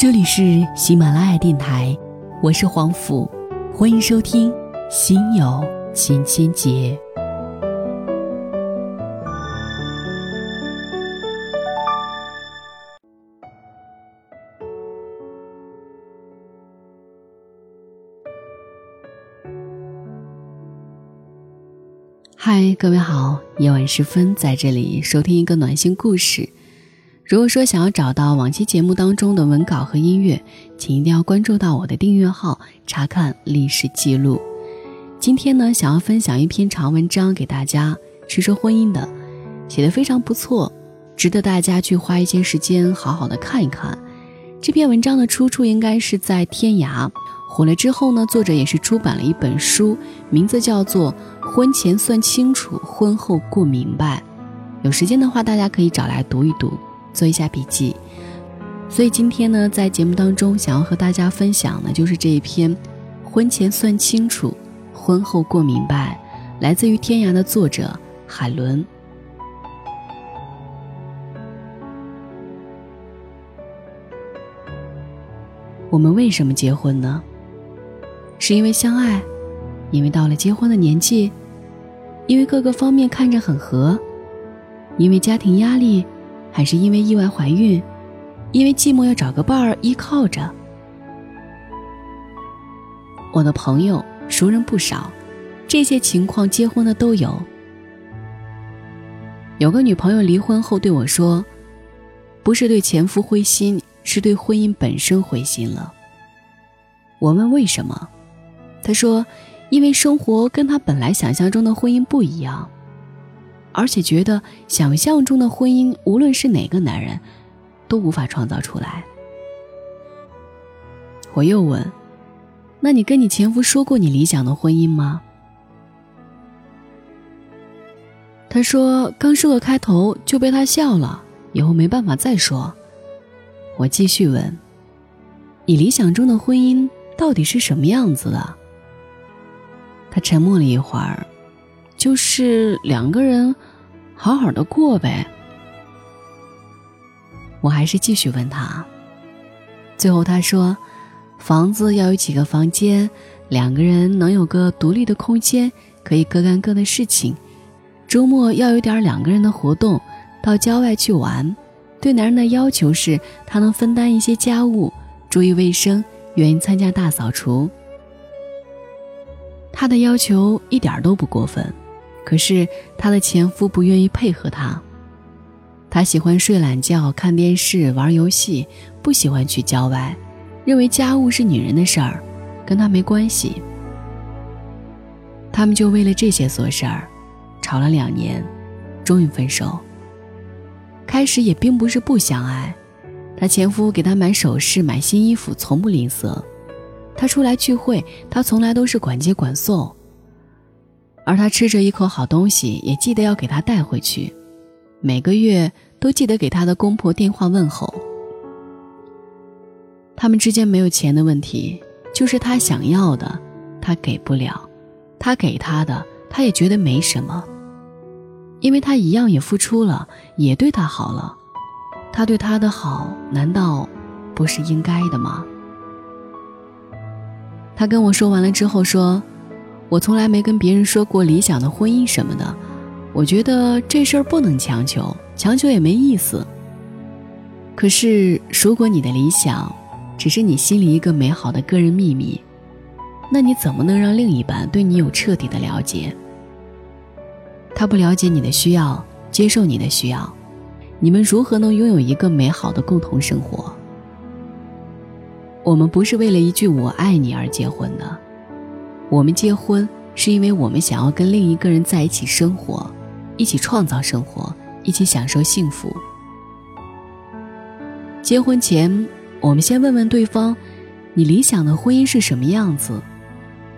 这里是喜马拉雅电台，我是黄甫，欢迎收听《心有千千结》。嗨，各位好，夜晚时分，在这里收听一个暖心故事。如果说想要找到往期节目当中的文稿和音乐，请一定要关注到我的订阅号，查看历史记录。今天呢，想要分享一篇长文章给大家，是说婚姻的，写的非常不错，值得大家去花一些时间好好的看一看。这篇文章的出处应该是在天涯。火了之后呢，作者也是出版了一本书，名字叫做《婚前算清楚，婚后过明白》。有时间的话，大家可以找来读一读，做一下笔记。所以今天呢，在节目当中想要和大家分享的，就是这一篇《婚前算清楚，婚后过明白》，来自于天涯的作者海伦。我们为什么结婚呢？是因为相爱，因为到了结婚的年纪，因为各个方面看着很合，因为家庭压力，还是因为意外怀孕，因为寂寞要找个伴儿依靠着。我的朋友熟人不少，这些情况结婚的都有。有个女朋友离婚后对我说：“不是对前夫灰心，是对婚姻本身灰心了。”我问为什么？他说：“因为生活跟他本来想象中的婚姻不一样，而且觉得想象中的婚姻，无论是哪个男人，都无法创造出来。”我又问：“那你跟你前夫说过你理想的婚姻吗？”他说：“刚说个开头就被他笑了，以后没办法再说。”我继续问：“你理想中的婚姻到底是什么样子的？”他沉默了一会儿，就是两个人好好的过呗。我还是继续问他，最后他说：“房子要有几个房间，两个人能有个独立的空间，可以各干各的事情。周末要有点两个人的活动，到郊外去玩。对男人的要求是他能分担一些家务，注意卫生，愿意参加大扫除。”他的要求一点都不过分，可是她的前夫不愿意配合她。他喜欢睡懒觉、看电视、玩游戏，不喜欢去郊外，认为家务是女人的事儿，跟他没关系。他们就为了这些琐事儿，吵了两年，终于分手。开始也并不是不相爱，她前夫给她买首饰、买新衣服，从不吝啬。她出来聚会，他从来都是管接管送。而他吃着一口好东西，也记得要给他带回去，每个月都记得给他的公婆电话问候。他们之间没有钱的问题，就是他想要的，他给不了；他给他的，他也觉得没什么，因为他一样也付出了，也对他好了。他对他的好，难道不是应该的吗？他跟我说完了之后说：“我从来没跟别人说过理想的婚姻什么的，我觉得这事儿不能强求，强求也没意思。可是如果你的理想只是你心里一个美好的个人秘密，那你怎么能让另一半对你有彻底的了解？他不了解你的需要，接受你的需要，你们如何能拥有一个美好的共同生活？”我们不是为了一句“我爱你”而结婚的，我们结婚是因为我们想要跟另一个人在一起生活，一起创造生活，一起享受幸福。结婚前，我们先问问对方：“你理想的婚姻是什么样子？”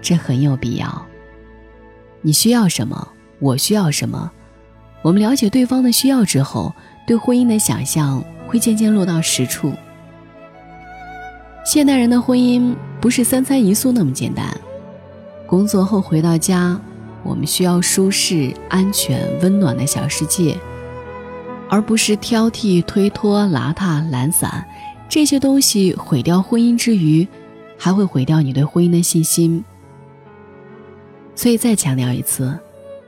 这很有必要。你需要什么？我需要什么？我们了解对方的需要之后，对婚姻的想象会渐渐落到实处。现代人的婚姻不是三餐一宿那么简单。工作后回到家，我们需要舒适、安全、温暖的小世界，而不是挑剔、推脱、邋遢、懒散，这些东西毁掉婚姻之余，还会毁掉你对婚姻的信心。所以再强调一次，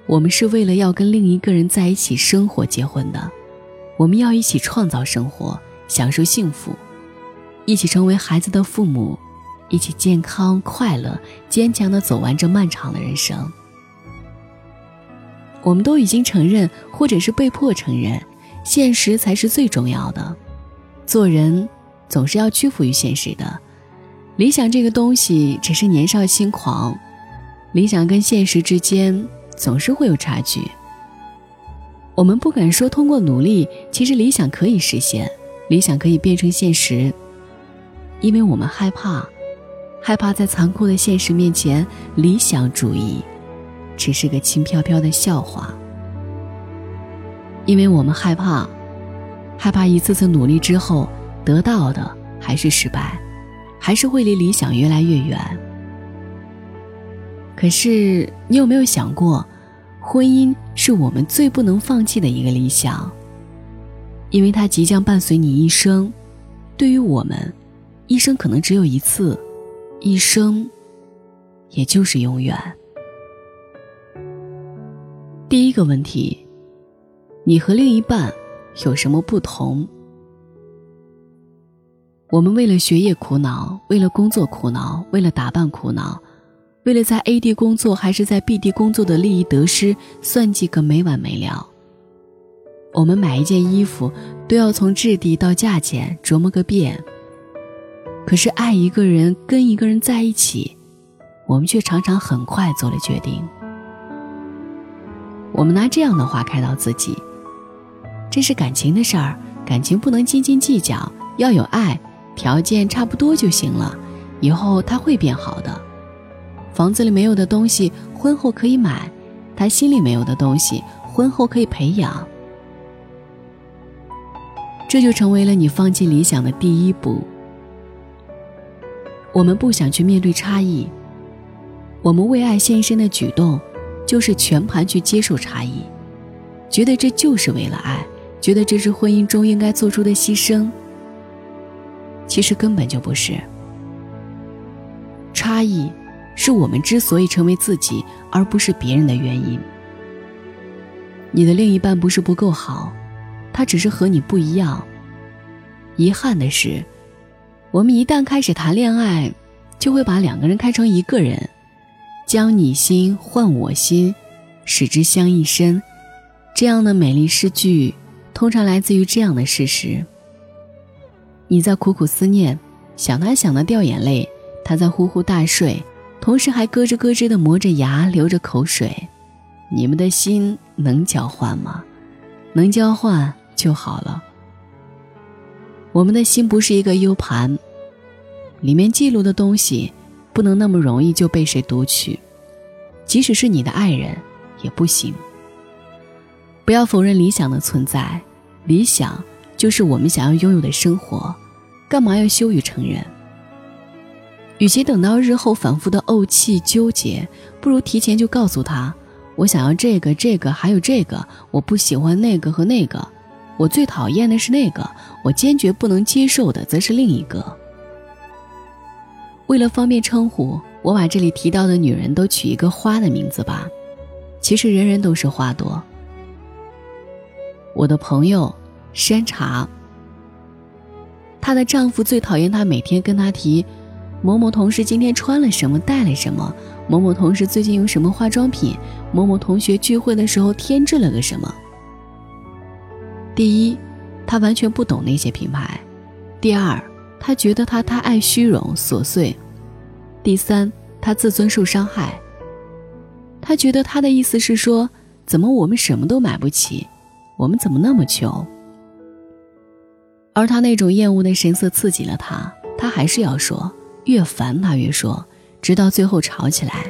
我们是为了要跟另一个人在一起生活结婚的，我们要一起创造生活，享受幸福，一起成为孩子的父母，一起健康快乐、坚强的走完这漫长的人生。我们都已经承认，或者是被迫承认，现实才是最重要的。做人总是要屈服于现实的，理想这个东西只是年少轻狂。理想跟现实之间总是会有差距。我们不敢说通过努力，其实理想可以实现，理想可以变成现实，因为我们害怕，害怕在残酷的现实面前，理想主义只是个轻飘飘的笑话。因为我们害怕，害怕一次次努力之后得到的还是失败，还是会离理想越来越远。可是，你有没有想过，婚姻是我们最不能放弃的一个理想，因为它即将伴随你一生。对于我们，一生可能只有一次，一生，也就是永远。第一个问题，你和另一半有什么不同？我们为了学业苦恼，为了工作苦恼，为了打扮苦恼。为了在 A 地工作还是在 B 地工作的利益得失算计个没完没了。我们买一件衣服都要从质地到价钱琢磨个遍。可是爱一个人跟一个人在一起，我们却常常很快做了决定。我们拿这样的话开导自己：这是感情的事儿，感情不能斤斤计较，要有爱，条件差不多就行了，以后他会变好的。房子里没有的东西，婚后可以买；他心里没有的东西，婚后可以培养。这就成为了你放弃理想的第一步。我们不想去面对差异，我们为爱献身的举动，就是全盘去接受差异，觉得这就是为了爱，觉得这是婚姻中应该做出的牺牲。其实根本就不是差异。是我们之所以成为自己，而不是别人的原因。你的另一半不是不够好，他只是和你不一样。遗憾的是，我们一旦开始谈恋爱，就会把两个人看成一个人，将你心换我心，使之相一身。这样的美丽诗句，通常来自于这样的事实：你在苦苦思念，想他想得掉眼泪，他在呼呼大睡。同时还咯吱咯吱地磨着牙，流着口水。你们的心能交换吗？能交换就好了。我们的心不是一个 U 盘，里面记录的东西不能那么容易就被谁读取，即使是你的爱人也不行。不要否认理想的存在，理想就是我们想要拥有的生活，干嘛要羞于承认？与其等到日后反复的怄气纠结，不如提前就告诉他：我想要这个、这个，还有这个，我不喜欢那个和那个，我最讨厌的是那个，我坚决不能接受的则是另一个。为了方便称呼，我把这里提到的女人都取一个花的名字吧。其实人人都是花朵。我的朋友山茶，她的丈夫最讨厌她每天跟她提。某某同事今天穿了什么，带了什么？某某同事最近用什么化妆品？某某同学聚会的时候添置了个什么？第一，他完全不懂那些品牌；第二，他觉得他太爱虚荣琐碎；第三，他自尊受伤害。他觉得他的意思是说，怎么我们什么都买不起？我们怎么那么穷？而他那种厌恶的神色刺激了他，他还是要说。越烦他越说，直到最后吵起来。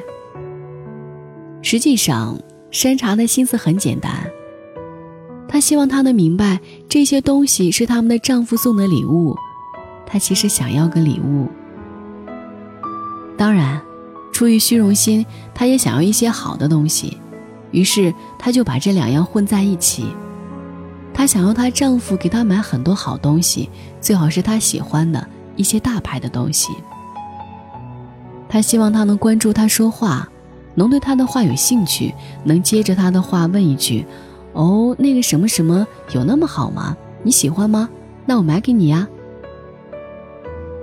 实际上，山茶的心思很简单，她希望他能明白这些东西是他们的丈夫送的礼物，她其实想要个礼物。当然，出于虚荣心，她也想要一些好的东西，于是她就把这两样混在一起。她想要她丈夫给她买很多好东西，最好是她喜欢的一些大牌的东西。她希望他能关注她说话，能对她的话有兴趣，能接着她的话问一句：“哦，那个什么什么有那么好吗？你喜欢吗？那我买给你呀。”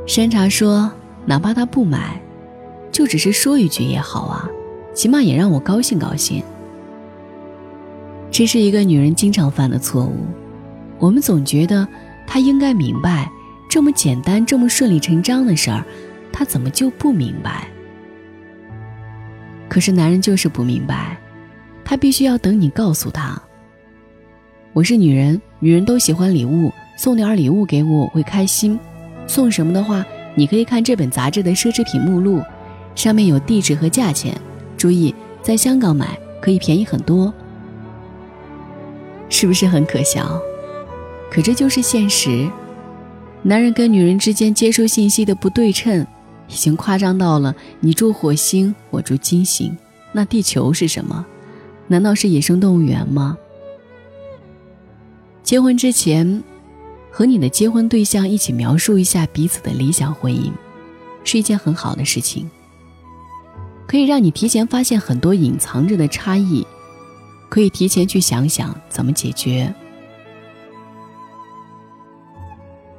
山茶说：“哪怕他不买，就只是说一句也好啊，起码也让我高兴高兴。”这是一个女人经常犯的错误，我们总觉得她应该明白，这么简单、这么顺理成章的事儿，她怎么就不明白？可是男人就是不明白，他必须要等你告诉他。我是女人，女人都喜欢礼物，送点礼物给我，我会开心。送什么的话，你可以看这本杂志的奢侈品目录，上面有地址和价钱。注意，在香港买可以便宜很多。是不是很可笑？可这就是现实。男人跟女人之间接收信息的不对称，已经夸张到了你住火星，我住金星，那地球是什么？难道是野生动物园吗？结婚之前，和你的结婚对象一起描述一下彼此的理想婚姻，是一件很好的事情，可以让你提前发现很多隐藏着的差异。可以提前去想想怎么解决。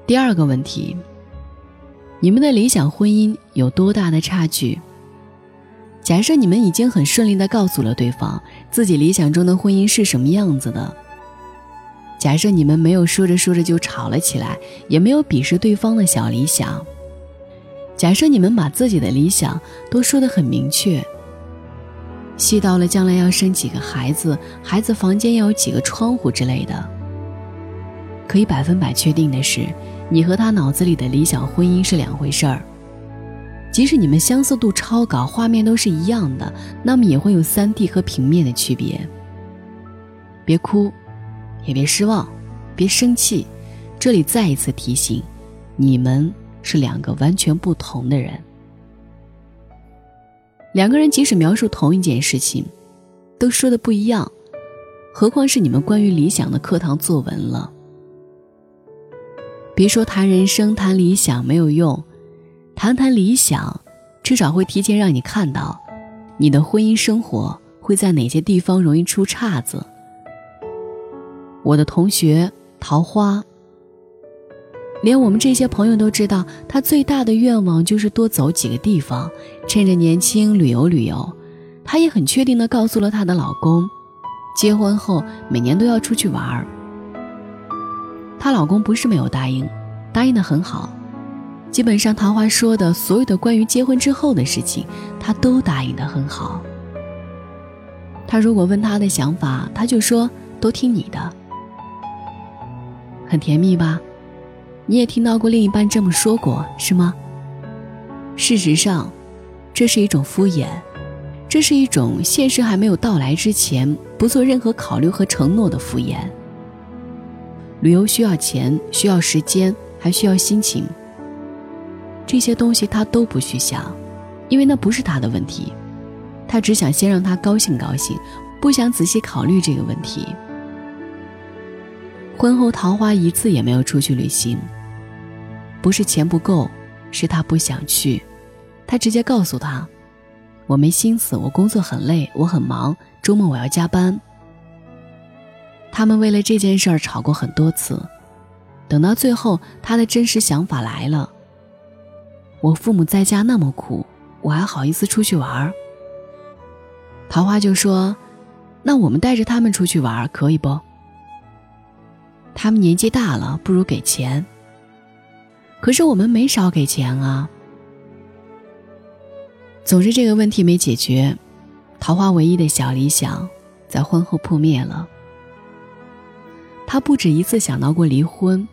第二个问题，你们的理想婚姻有多大的差距？假设你们已经很顺利的告诉了对方自己理想中的婚姻是什么样子的，假设你们没有说着说着就吵了起来，也没有鄙视对方的小理想，假设你们把自己的理想都说得很明确。细到了将来要生几个孩子，孩子房间要有几个窗户之类的。可以百分百确定的是，你和他脑子里的理想婚姻是两回事儿。即使你们相似度超高，画面都是一样的，那么也会有三 D 和平面的区别。别哭，也别失望，别生气。这里再一次提醒，你们是两个完全不同的人。两个人即使描述同一件事情，都说的不一样，何况是你们关于理想的课堂作文了。别说谈人生、谈理想没有用，谈谈理想，至少会提前让你看到，你的婚姻生活会在哪些地方容易出岔子。我的同学桃花。连我们这些朋友都知道，她最大的愿望就是多走几个地方，趁着年轻旅游旅游。她也很确定地告诉了她的老公，结婚后每年都要出去玩儿。她老公不是没有答应，答应的很好，基本上桃花说的所有的关于结婚之后的事情，他都答应的很好。他如果问他的想法，他就说都听你的，很甜蜜吧。你也听到过另一半这么说过，是吗？事实上，这是一种敷衍，这是一种现实还没有到来之前不做任何考虑和承诺的敷衍。旅游需要钱，需要时间，还需要心情。这些东西他都不去想，因为那不是他的问题，他只想先让他高兴高兴，不想仔细考虑这个问题。婚后，桃花一次也没有出去旅行。不是钱不够，是他不想去。他直接告诉他：“我没心思，我工作很累，我很忙，周末我要加班。”他们为了这件事儿吵过很多次。等到最后，他的真实想法来了：“我父母在家那么苦，我还好意思出去玩？”桃花就说：“那我们带着他们出去玩可以不？”他们年纪大了，不如给钱。可是我们没少给钱啊。总之这个问题没解决，桃花唯一的小理想在婚后破灭了。她不止一次想到过离婚，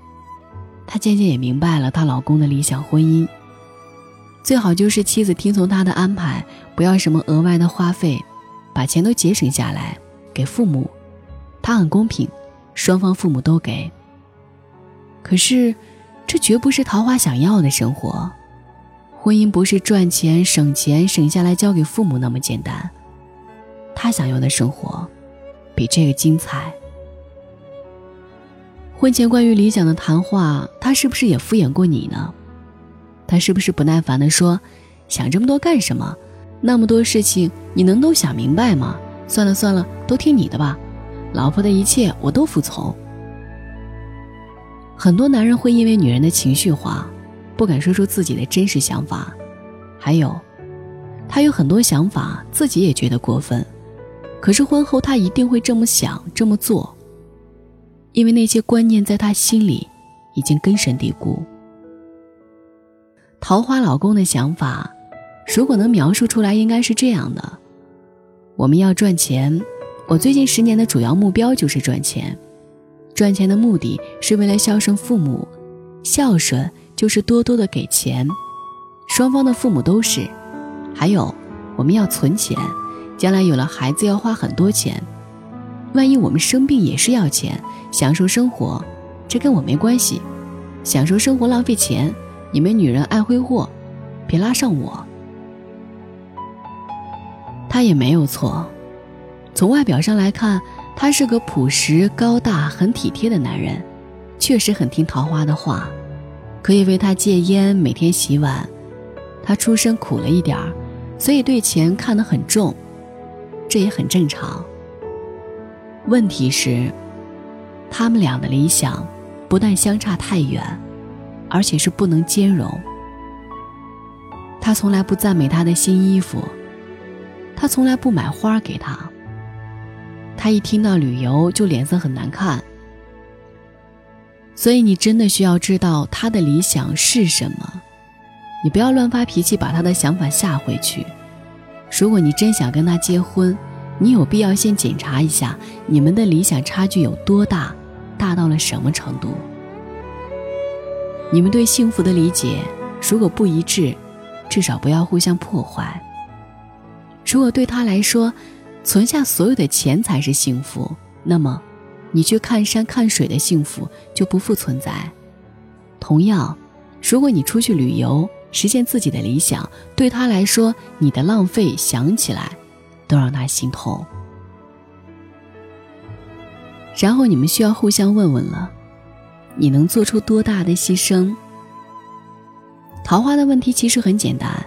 她渐渐也明白了她老公的理想婚姻，最好就是妻子听从他的安排，不要什么额外的花费，把钱都节省下来给父母，他很公平。双方父母都给。可是，这绝不是桃花想要的生活。婚姻不是赚钱、省钱、省下来交给父母那么简单。她想要的生活，比这个精彩。婚前关于理想的谈话，他是不是也敷衍过你呢？他是不是不耐烦地说：“想这么多干什么？那么多事情你能都想明白吗？算了算了，都听你的吧，老婆的一切我都服从。”很多男人会因为女人的情绪化，不敢说出自己的真实想法，还有，他有很多想法，自己也觉得过分，可是婚后他一定会这么想这么做，因为那些观念在他心里已经根深蒂固。桃花老公的想法，如果能描述出来，应该是这样的：我们要赚钱，我最近十年的主要目标就是赚钱。赚钱的目的是为了孝顺父母，孝顺就是多多的给钱，双方的父母都是。还有，我们要存钱，将来有了孩子要花很多钱，万一我们生病也是要钱，享受生活，这跟我没关系。享受生活浪费钱。你们女人爱挥霍，别拉上我。他也没有错，从外表上来看，他是个朴实、高大、很体贴的男人，确实很听桃花的话，可以为他戒烟，每天洗碗。他出身苦了一点儿，所以对钱看得很重，这也很正常。问题是，他们俩的理想不但相差太远。而且是不能兼容。他从来不赞美她的新衣服，他从来不买花给他。他一听到旅游就脸色很难看。所以你真的需要知道他的理想是什么，你不要乱发脾气，把他的想法吓回去。如果你真想跟他结婚，你有必要先检查一下你们的理想差距有多大，大到了什么程度。你们对幸福的理解如果不一致，至少不要互相破坏。如果对他来说，存下所有的钱才是幸福，那么，你去看山看水的幸福就不复存在。同样，如果你出去旅游，实现自己的理想，对他来说，你的浪费想起来，都让他心痛。然后你们需要互相问问了。你能做出多大的牺牲？桃花的问题其实很简单，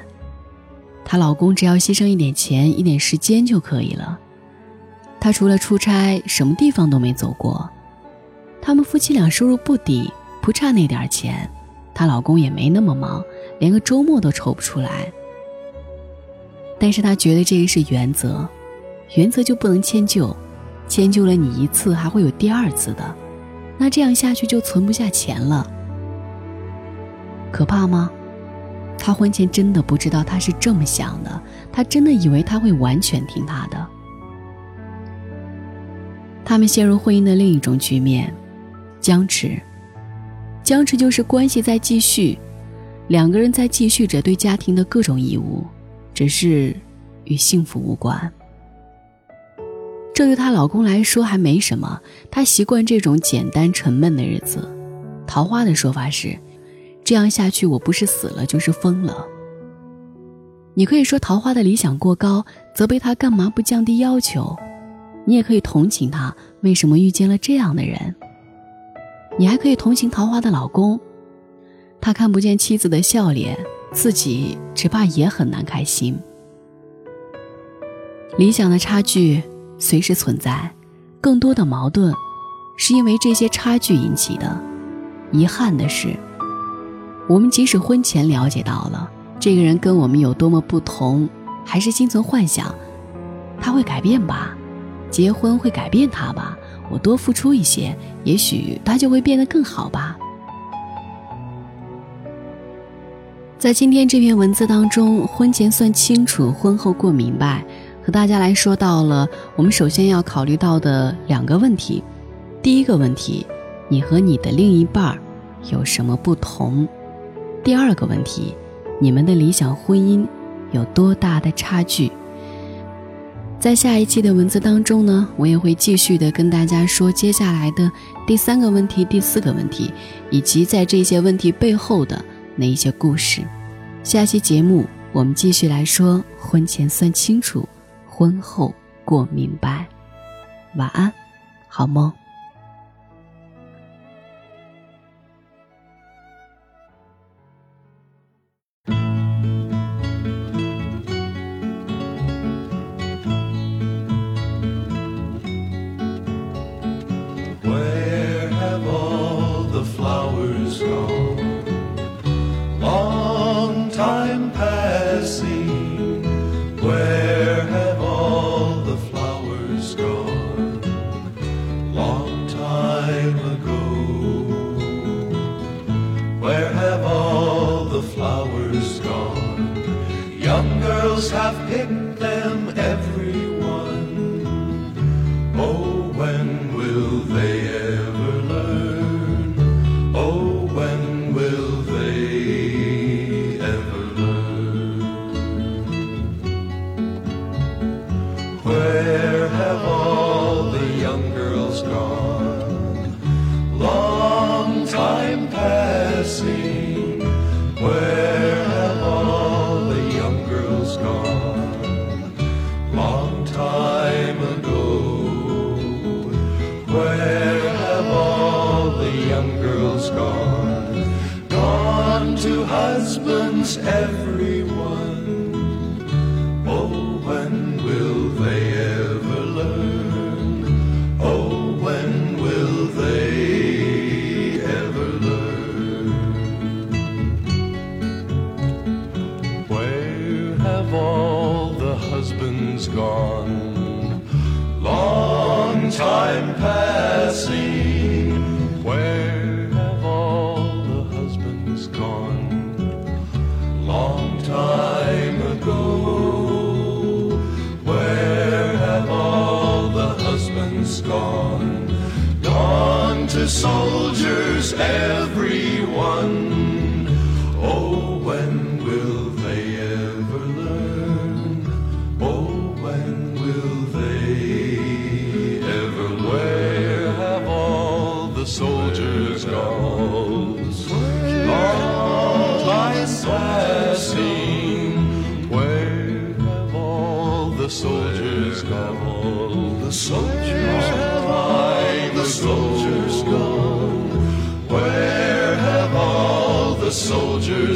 她老公只要牺牲一点钱、一点时间就可以了。她除了出差，什么地方都没走过。他们夫妻俩收入不低，不差那点钱。她老公也没那么忙，连个周末都抽不出来。但是她觉得这个是原则，原则就不能迁就，迁就了你一次，还会有第二次的。那这样下去就存不下钱了，可怕吗？他婚前真的不知道他是这么想的，他真的以为他会完全听他的。他们陷入婚姻的另一种局面，僵持。僵持就是关系在继续，两个人在继续着对家庭的各种义务，只是与幸福无关。这对她老公来说还没什么，他习惯这种简单沉闷的日子。桃花的说法是：这样下去，我不是死了就是疯了。你可以说桃花的理想过高，责备他干嘛不降低要求；你也可以同情他为什么遇见了这样的人。你还可以同情桃花的老公，他看不见妻子的笑脸，自己只怕也很难开心。理想的差距。随时存在，更多的矛盾，是因为这些差距引起的。遗憾的是，我们即使婚前了解到了这个人跟我们有多么不同，还是心存幻想，他会改变吧？结婚会改变他吧？我多付出一些，也许他就会变得更好吧？在今天这篇文字当中，婚前算清楚，婚后过明白。和大家来说到了，我们首先要考虑到的两个问题。第一个问题，你和你的另一半有什么不同？第二个问题，你们的理想婚姻有多大的差距？在下一期的文字当中呢，我也会继续的跟大家说接下来的第三个问题、第四个问题，以及在这些问题背后的那一些故事。下期节目我们继续来说婚前算清楚。婚后过明白，晚安，好梦。will they?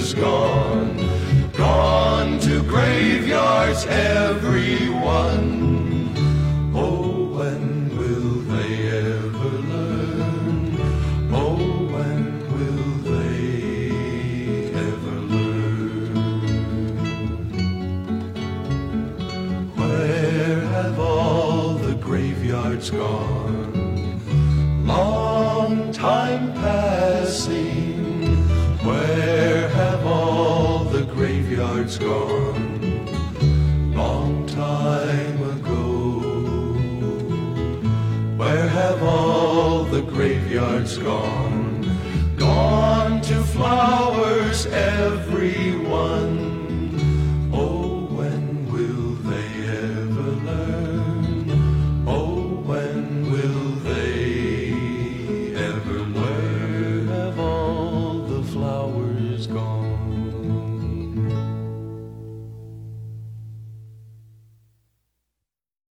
is gone, gone to graveyards, everyone. Oh, when will they ever learn? Oh, when will they ever learn? Where have all the graveyards gone? Long time passing it's gone. Long time ago. Where have all the graveyards gone? Gone to flowers everywhere.